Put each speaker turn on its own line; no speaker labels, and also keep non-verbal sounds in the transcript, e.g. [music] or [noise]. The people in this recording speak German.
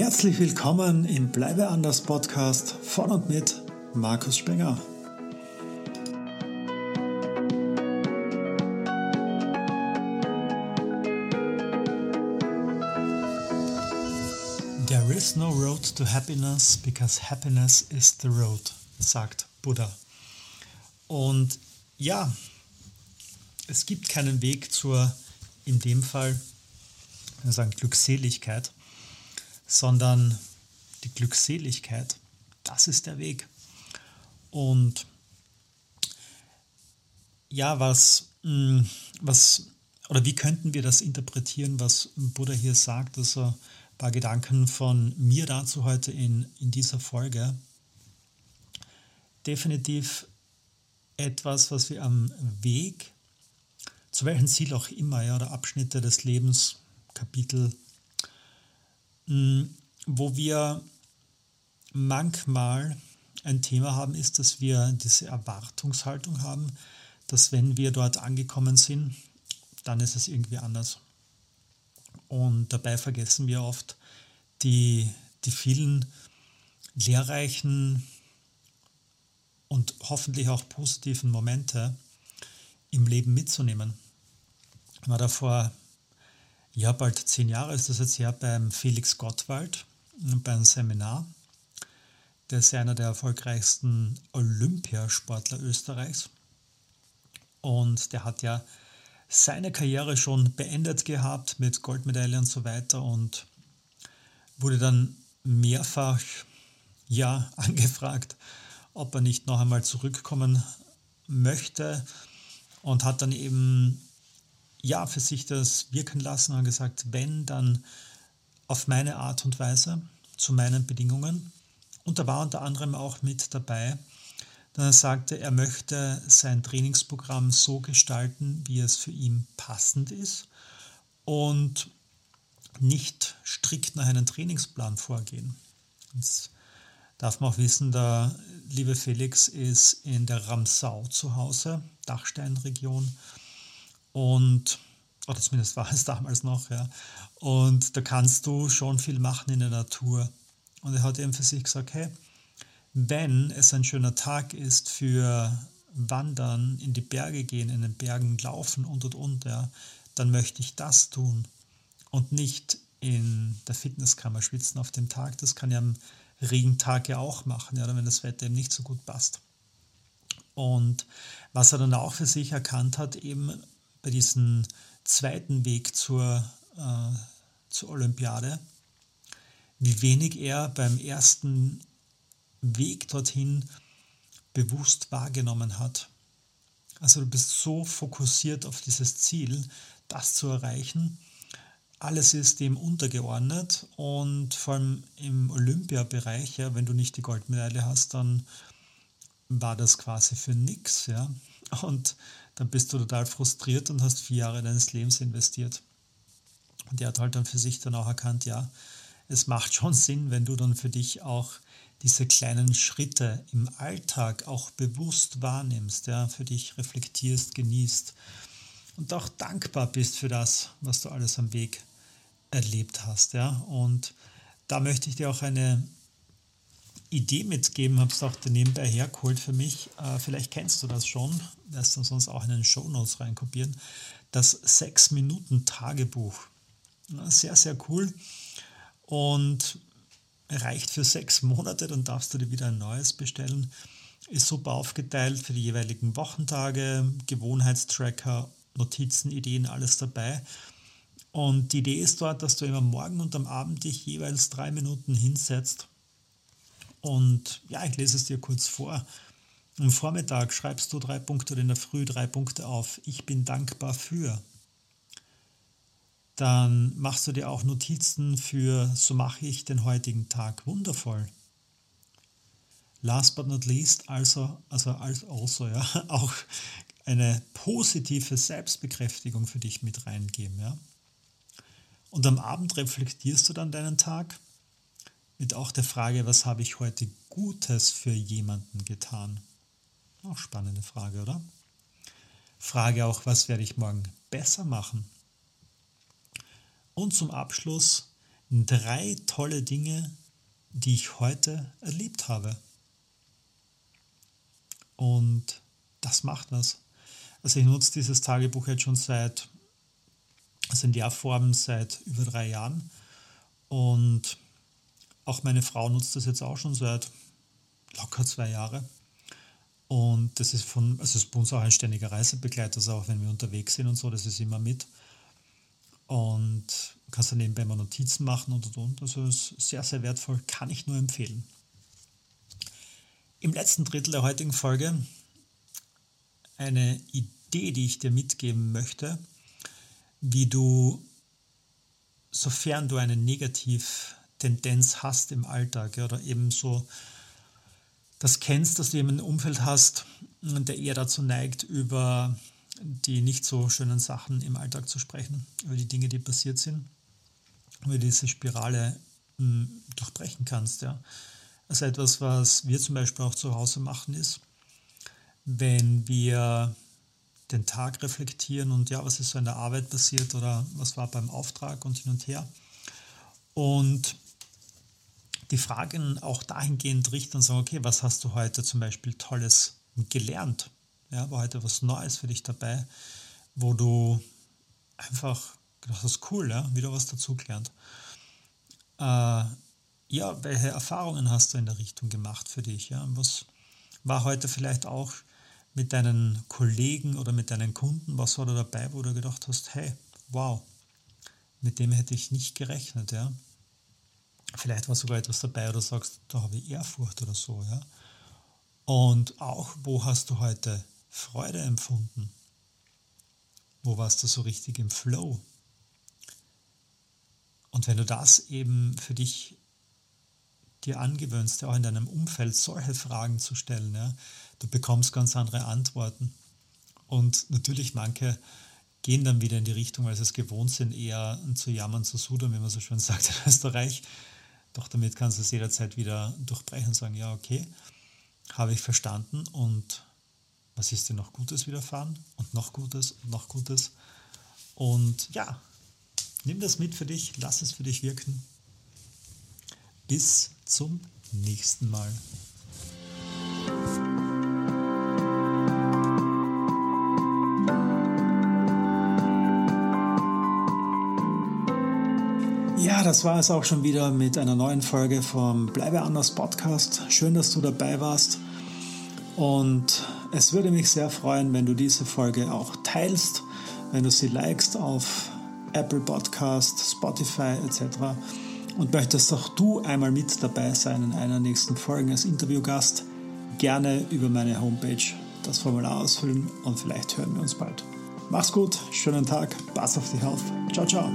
Herzlich willkommen im Bleibe anders Podcast von und mit Markus Spenger. There is no road to happiness because happiness is the road, sagt Buddha. Und ja, es gibt keinen Weg zur, in dem Fall, wir sagen Glückseligkeit, sondern die Glückseligkeit, das ist der Weg. Und ja, was, hm, was, oder wie könnten wir das interpretieren, was Buddha hier sagt? Also ein paar Gedanken von mir dazu heute in, in dieser Folge. Definitiv etwas, was wir am Weg, zu welchem Ziel auch immer, ja, oder Abschnitte des Lebens, Kapitel Mm, wo wir manchmal ein Thema haben, ist, dass wir diese Erwartungshaltung haben, dass wenn wir dort angekommen sind, dann ist es irgendwie anders. Und dabei vergessen wir oft die, die vielen lehrreichen und hoffentlich auch positiven Momente im Leben mitzunehmen. Ich war da vor ja, bald zehn Jahre ist das jetzt her beim Felix Gottwald, beim Seminar. Der ist einer der erfolgreichsten Olympiasportler Österreichs. Und der hat ja seine Karriere schon beendet gehabt mit Goldmedaille und so weiter und wurde dann mehrfach ja [laughs] angefragt, ob er nicht noch einmal zurückkommen möchte und hat dann eben ja für sich das wirken lassen und gesagt, wenn, dann auf meine Art und Weise, zu meinen Bedingungen. Und da war unter anderem auch mit dabei, dass er sagte, er möchte sein Trainingsprogramm so gestalten, wie es für ihn passend ist und nicht strikt nach einem Trainingsplan vorgehen. Jetzt darf man auch wissen, der liebe Felix ist in der Ramsau zu Hause, Dachsteinregion und, oder zumindest war es [laughs] damals noch, ja. Und da kannst du schon viel machen in der Natur. Und er hat eben für sich gesagt, hey, wenn es ein schöner Tag ist für Wandern, in die Berge gehen, in den Bergen laufen und und und, ja, dann möchte ich das tun und nicht in der Fitnesskammer schwitzen auf dem Tag. Das kann ja am Regentag ja auch machen, ja, wenn das Wetter eben nicht so gut passt. Und was er dann auch für sich erkannt hat, eben bei diesem zweiten Weg zur, äh, zur Olympiade, wie wenig er beim ersten Weg dorthin bewusst wahrgenommen hat. Also du bist so fokussiert auf dieses Ziel, das zu erreichen. Alles ist dem untergeordnet und vor allem im Olympiabereich, ja, wenn du nicht die Goldmedaille hast, dann war das quasi für nichts. Ja. Und dann bist du total frustriert und hast vier Jahre deines Lebens investiert. Und er hat halt dann für sich dann auch erkannt, ja, es macht schon Sinn, wenn du dann für dich auch diese kleinen Schritte im Alltag auch bewusst wahrnimmst, ja, für dich reflektierst, genießt und auch dankbar bist für das, was du alles am Weg erlebt hast, ja. Und da möchte ich dir auch eine Idee mitgeben, habe es auch nebenbei hergeholt für mich. Äh, vielleicht kennst du das schon, lässt uns sonst auch in den Show Notes reinkopieren. Das 6-Minuten-Tagebuch. Sehr, sehr cool und reicht für sechs Monate, dann darfst du dir wieder ein neues bestellen. Ist super aufgeteilt für die jeweiligen Wochentage, Gewohnheitstracker, Notizen, Ideen, alles dabei. Und die Idee ist dort, dass du immer morgen und am Abend dich jeweils drei Minuten hinsetzt und ja, ich lese es dir kurz vor. Am Vormittag schreibst du drei Punkte oder in der Früh drei Punkte auf. Ich bin dankbar für. Dann machst du dir auch Notizen für, so mache ich den heutigen Tag wundervoll. Last but not least, also, also, also ja, [laughs] auch eine positive Selbstbekräftigung für dich mit reingeben. Ja. Und am Abend reflektierst du dann deinen Tag mit auch der Frage, was habe ich heute Gutes für jemanden getan? Auch spannende Frage, oder? Frage auch, was werde ich morgen besser machen? Und zum Abschluss, drei tolle Dinge, die ich heute erlebt habe. Und das macht was. Also ich nutze dieses Tagebuch jetzt schon seit, also in der Form seit über drei Jahren. Und auch meine Frau nutzt das jetzt auch schon seit locker zwei Jahren. Und das ist von, also ist bei uns auch ein ständiger Reisebegleiter, also auch wenn wir unterwegs sind und so, das ist immer mit. Und kannst dann nebenbei mal Notizen machen und und und. Also ist sehr, sehr wertvoll, kann ich nur empfehlen. Im letzten Drittel der heutigen Folge eine Idee, die ich dir mitgeben möchte, wie du, sofern du eine Negativtendenz hast im Alltag oder eben so das kennst, dass du jemanden im Umfeld hast, der eher dazu neigt, über die nicht so schönen Sachen im Alltag zu sprechen, über die Dinge, die passiert sind, über diese Spirale mh, hm, durchbrechen kannst. Ja. Also etwas, was wir zum Beispiel auch zu Hause machen, ist, wenn wir den Tag reflektieren und ja, was ist so in der Arbeit passiert oder was war beim Auftrag und hin und her. Und die Fragen auch dahingehend richten und sagen, okay, was hast du heute zum Beispiel Tolles gelernt? Ja, war heute was Neues für dich dabei, wo du einfach gedacht hast, cool, ja, wieder was dazugelernt. Äh, ja, welche Erfahrungen hast du in der Richtung gemacht für dich? Ja? Was war heute vielleicht auch mit deinen Kollegen oder mit deinen Kunden, was war da dabei, wo du gedacht hast, hey, wow, mit dem hätte ich nicht gerechnet, ja. Vielleicht war sogar etwas dabei oder sagst, da habe ich Ehrfurcht oder so, ja. Und auch, wo hast du heute Freude empfunden? Wo warst du so richtig im Flow? Und wenn du das eben für dich dir angewöhnst, auch in deinem Umfeld solche Fragen zu stellen, ja, du bekommst ganz andere Antworten. Und natürlich manche gehen dann wieder in die Richtung, weil sie es gewohnt sind, eher zu jammern, zu sudern, wie man so schön sagt in Österreich. Doch damit kannst du es jederzeit wieder durchbrechen und sagen, ja, okay, habe ich verstanden und was ist dir noch Gutes widerfahren und noch Gutes und noch Gutes. Und ja, nimm das mit für dich, lass es für dich wirken. Bis zum nächsten Mal. Ja, das war es auch schon wieder mit einer neuen Folge vom Bleibe anders Podcast. Schön, dass du dabei warst. Und es würde mich sehr freuen, wenn du diese Folge auch teilst, wenn du sie likest auf Apple Podcast, Spotify etc und möchtest auch du einmal mit dabei sein in einer nächsten Folge als Interviewgast, gerne über meine Homepage das Formular ausfüllen und vielleicht hören wir uns bald. Mach's gut, schönen Tag, pass auf dich auf. Ciao, ciao.